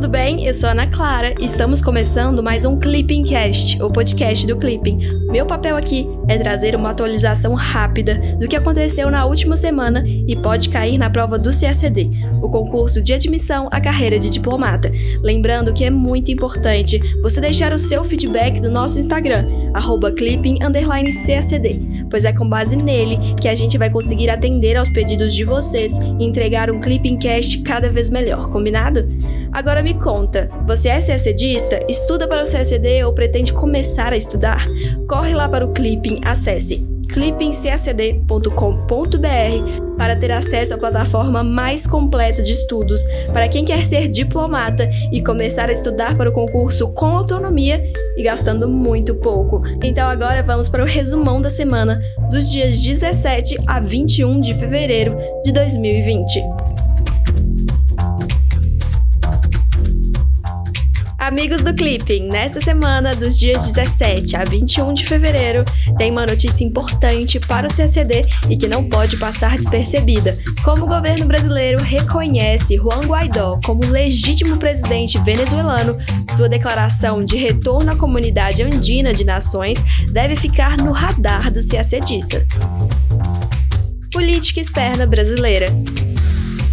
tudo bem? Eu sou Ana Clara e estamos começando mais um Clipping Cast, o podcast do Clipping. Meu papel aqui é trazer uma atualização rápida do que aconteceu na última semana e pode cair na prova do CACD, o concurso de admissão à carreira de diplomata. Lembrando que é muito importante você deixar o seu feedback no nosso Instagram, clipping_cacd, pois é com base nele que a gente vai conseguir atender aos pedidos de vocês e entregar um Clipping Cast cada vez melhor, combinado? Agora me conta, você é CACDista? Estuda para o CACD ou pretende começar a estudar? Lá para o Clipping, acesse clippingcacd.com.br para ter acesso à plataforma mais completa de estudos para quem quer ser diplomata e começar a estudar para o concurso com autonomia e gastando muito pouco. Então agora vamos para o resumão da semana dos dias 17 a 21 de fevereiro de 2020. Amigos do Clipping, nesta semana, dos dias 17 a 21 de fevereiro, tem uma notícia importante para o CACD e que não pode passar despercebida. Como o governo brasileiro reconhece Juan Guaidó como legítimo presidente venezuelano, sua declaração de retorno à comunidade andina de nações deve ficar no radar dos CACDistas. Política externa brasileira.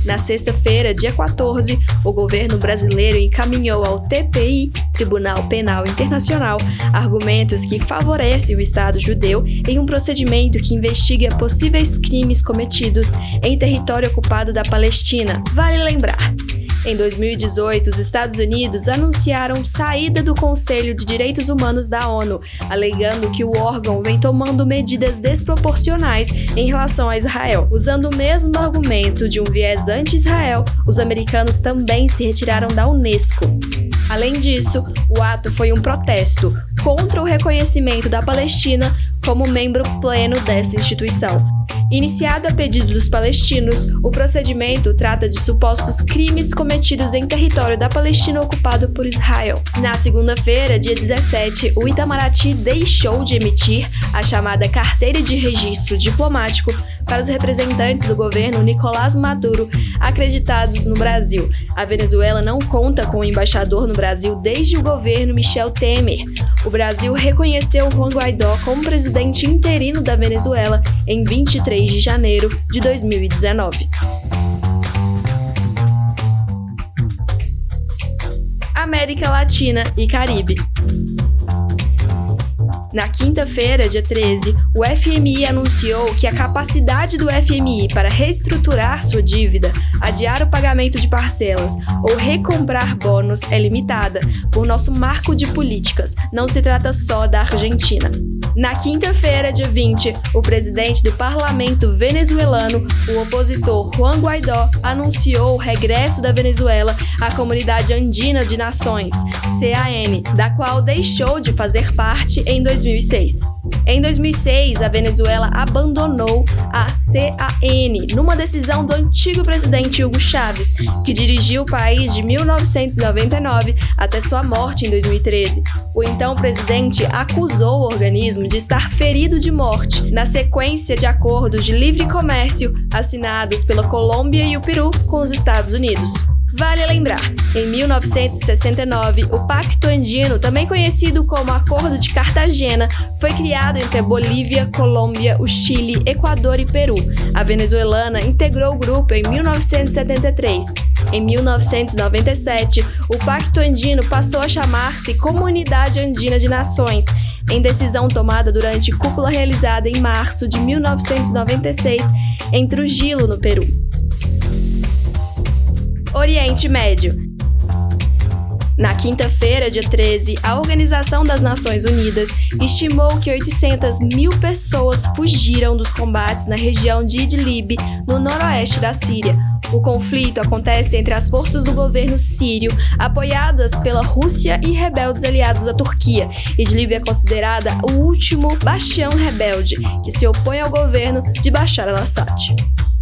Na sexta-feira, dia 14, o governo brasileiro encaminhou ao TPI, Tribunal Penal Internacional, argumentos que favorecem o Estado judeu em um procedimento que investiga possíveis crimes cometidos em território ocupado da Palestina. Vale lembrar em 2018, os Estados Unidos anunciaram saída do Conselho de Direitos Humanos da ONU, alegando que o órgão vem tomando medidas desproporcionais em relação a Israel. Usando o mesmo argumento de um viés anti-Israel, os americanos também se retiraram da Unesco. Além disso, o ato foi um protesto contra o reconhecimento da Palestina como membro pleno dessa instituição. Iniciado a pedido dos palestinos, o procedimento trata de supostos crimes cometidos em território da Palestina ocupado por Israel. Na segunda-feira, dia 17, o Itamaraty deixou de emitir a chamada Carteira de Registro Diplomático para os representantes do governo Nicolás Maduro acreditados no Brasil. A Venezuela não conta com um embaixador no Brasil desde o governo Michel Temer. O Brasil reconheceu Juan Guaidó como presidente interino da Venezuela em 23 de janeiro de 2019. América Latina e Caribe. Na quinta-feira, dia 13, o FMI anunciou que a capacidade do FMI para reestruturar sua dívida, adiar o pagamento de parcelas ou recomprar bônus é limitada por nosso marco de políticas. Não se trata só da Argentina. Na quinta-feira, dia 20, o presidente do parlamento venezuelano, o opositor Juan Guaidó, anunciou o regresso da Venezuela à Comunidade Andina de Nações, CAN, da qual deixou de fazer parte em 2006. Em 2006, a Venezuela abandonou a CAN numa decisão do antigo presidente Hugo Chávez, que dirigiu o país de 1999 até sua morte em 2013. O então presidente acusou o organismo de estar ferido de morte na sequência de acordos de livre comércio assinados pela Colômbia e o Peru com os Estados Unidos. Vale lembrar, em 1969, o Pacto Andino, também conhecido como Acordo de Cartagena, foi criado entre a Bolívia, Colômbia, o Chile, Equador e Peru. A venezuelana integrou o grupo em 1973. Em 1997, o Pacto Andino passou a chamar-se Comunidade Andina de Nações, em decisão tomada durante cúpula realizada em março de 1996 em Trujillo, no Peru. Oriente Médio. Na quinta-feira, dia 13, a Organização das Nações Unidas estimou que 800 mil pessoas fugiram dos combates na região de Idlib, no noroeste da Síria. O conflito acontece entre as forças do governo sírio, apoiadas pela Rússia e rebeldes aliados à Turquia. Idlib é considerada o último bastião rebelde que se opõe ao governo de Bashar al-Assad.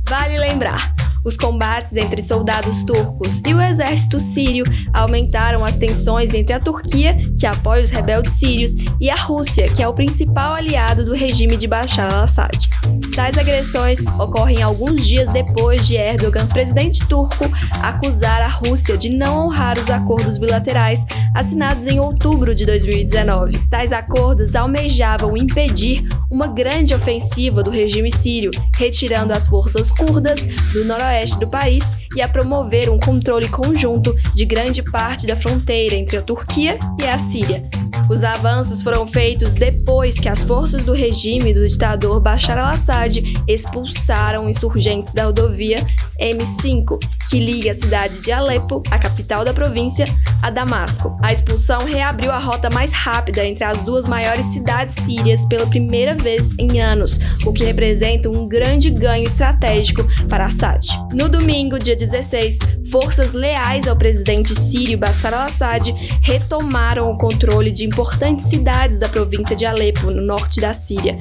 Vale lembrar, Os combates entre soldados turcos e o exército sírio aumentaram as tensões entre a Turquia, que apoia os rebeldes sírios, e a Rússia, que é o principal aliado do regime de Bashar al-Assad. Tais agressões ocorrem alguns dias depois de Erdogan, presidente turco, acusar a Rússia de não honrar os acordos bilaterais assinados em outubro de 2019. Tais acordos almejavam impedir uma grande ofensiva do regime sírio, retirando as forças curdas do noroeste do país e a promover um controle conjunto de grande parte da fronteira entre a Turquia e a Síria, os avanços foram feitos depois que as forças do regime do ditador Bashar al-Assad expulsaram insurgentes da rodovia M5, que liga a cidade de Alepo, a capital da província, a Damasco. A expulsão reabriu a rota mais rápida entre as duas maiores cidades sírias pela primeira vez em anos, o que representa um grande ganho estratégico para Assad. No domingo, dia 16, forças leais ao presidente sírio Bashar al-Assad retomaram o controle de importantes cidades da província de Alepo, no norte da Síria.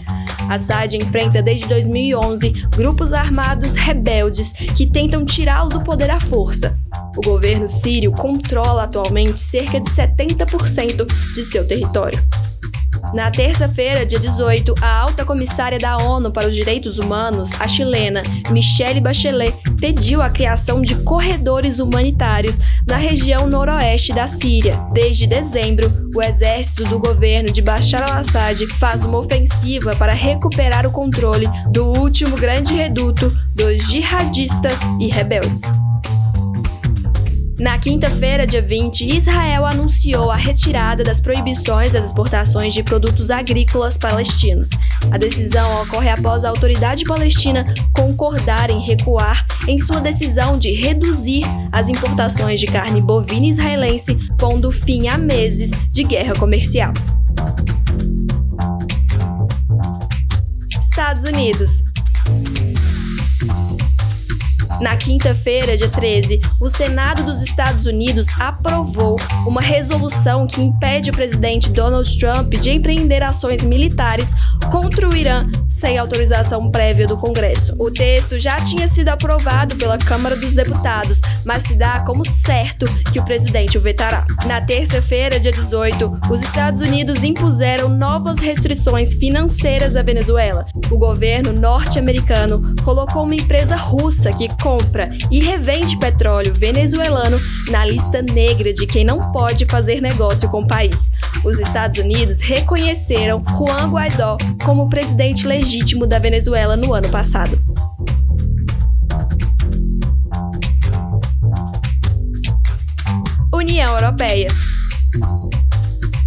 Assad enfrenta desde 2011 grupos armados rebeldes que tentam tirá-lo do poder à força. O governo sírio controla atualmente cerca de 70% de seu território. Na terça-feira, dia 18, a alta comissária da ONU para os Direitos Humanos, a chilena Michelle Bachelet, pediu a criação de corredores humanitários na região noroeste da Síria. Desde dezembro, o exército do governo de Bashar al-Assad faz uma ofensiva para recuperar o controle do último grande reduto dos jihadistas e rebeldes. Na quinta-feira, dia 20, Israel anunciou a retirada das proibições das exportações de produtos agrícolas palestinos. A decisão ocorre após a autoridade palestina concordar em recuar em sua decisão de reduzir as importações de carne bovina israelense, pondo fim a meses de guerra comercial. Estados Unidos. Na quinta-feira, dia 13, o Senado dos Estados Unidos aprovou uma resolução que impede o presidente Donald Trump de empreender ações militares contra o Irã sem autorização prévia do Congresso. O texto já tinha sido aprovado pela Câmara dos Deputados, mas se dá como certo que o presidente o vetará. Na terça-feira, dia 18, os Estados Unidos impuseram novas restrições financeiras à Venezuela. O governo norte-americano colocou uma empresa russa que compra e revende petróleo venezuelano na lista negra de quem não pode fazer negócio com o país. Os Estados Unidos reconheceram Juan Guaidó como presidente legítimo da Venezuela no ano passado. União Europeia.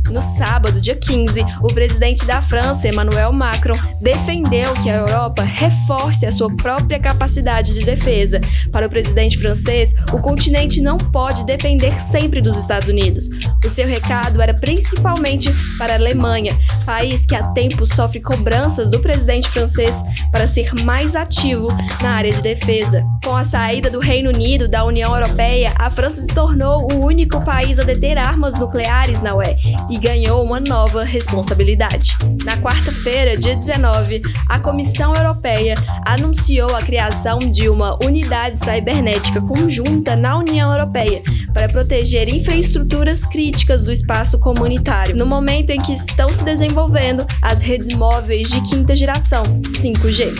No sábado, dia 15, o presidente da França, Emmanuel Macron, defendeu que a Europa reforce a sua própria capacidade de defesa. Para o presidente francês, o continente não pode depender sempre dos Estados Unidos. O seu recado era principalmente para a Alemanha, país que há tempo sofre cobranças do presidente francês para ser mais ativo na área de defesa. Com a saída do Reino Unido da União Europeia, a França se tornou o único país a deter armas nucleares na UE e ganhou uma nova responsabilidade. Na quarta-feira, dia 19, a Comissão Europeia anunciou a criação de uma unidade cibernética conjunta na União Europeia para proteger infraestruturas críticas do espaço comunitário, no momento em que estão se desenvolvendo as redes móveis de quinta geração, 5G.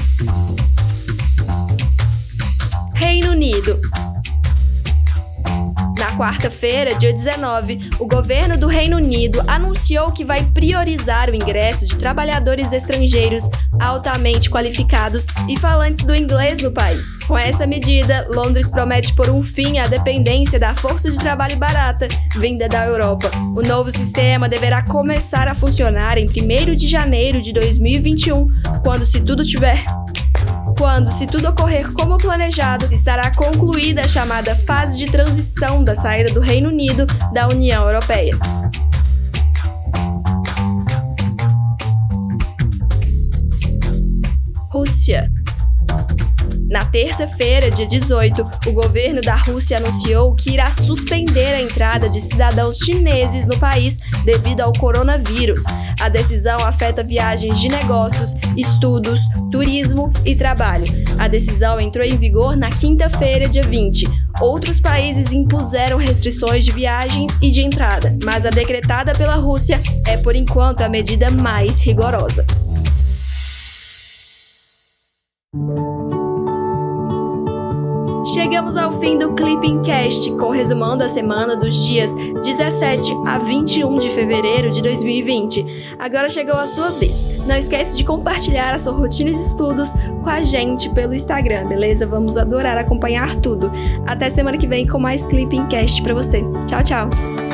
Reino Unido quarta-feira, dia 19, o governo do Reino Unido anunciou que vai priorizar o ingresso de trabalhadores estrangeiros altamente qualificados e falantes do inglês no país. Com essa medida, Londres promete pôr um fim à dependência da força de trabalho barata vinda da Europa. O novo sistema deverá começar a funcionar em 1 de janeiro de 2021, quando, se tudo tiver quando, se tudo ocorrer como planejado, estará concluída a chamada fase de transição da saída do Reino Unido da União Europeia. Rússia na terça-feira, dia 18, o governo da Rússia anunciou que irá suspender a entrada de cidadãos chineses no país devido ao coronavírus. A decisão afeta viagens de negócios, estudos, turismo e trabalho. A decisão entrou em vigor na quinta-feira, dia 20. Outros países impuseram restrições de viagens e de entrada, mas a decretada pela Rússia é, por enquanto, a medida mais rigorosa. Chegamos ao fim do Clipping Cast, com resumão da semana dos dias 17 a 21 de fevereiro de 2020. Agora chegou a sua vez. Não esquece de compartilhar a sua rotina de estudos com a gente pelo Instagram, beleza? Vamos adorar acompanhar tudo. Até semana que vem com mais Clipping Cast para você. Tchau, tchau.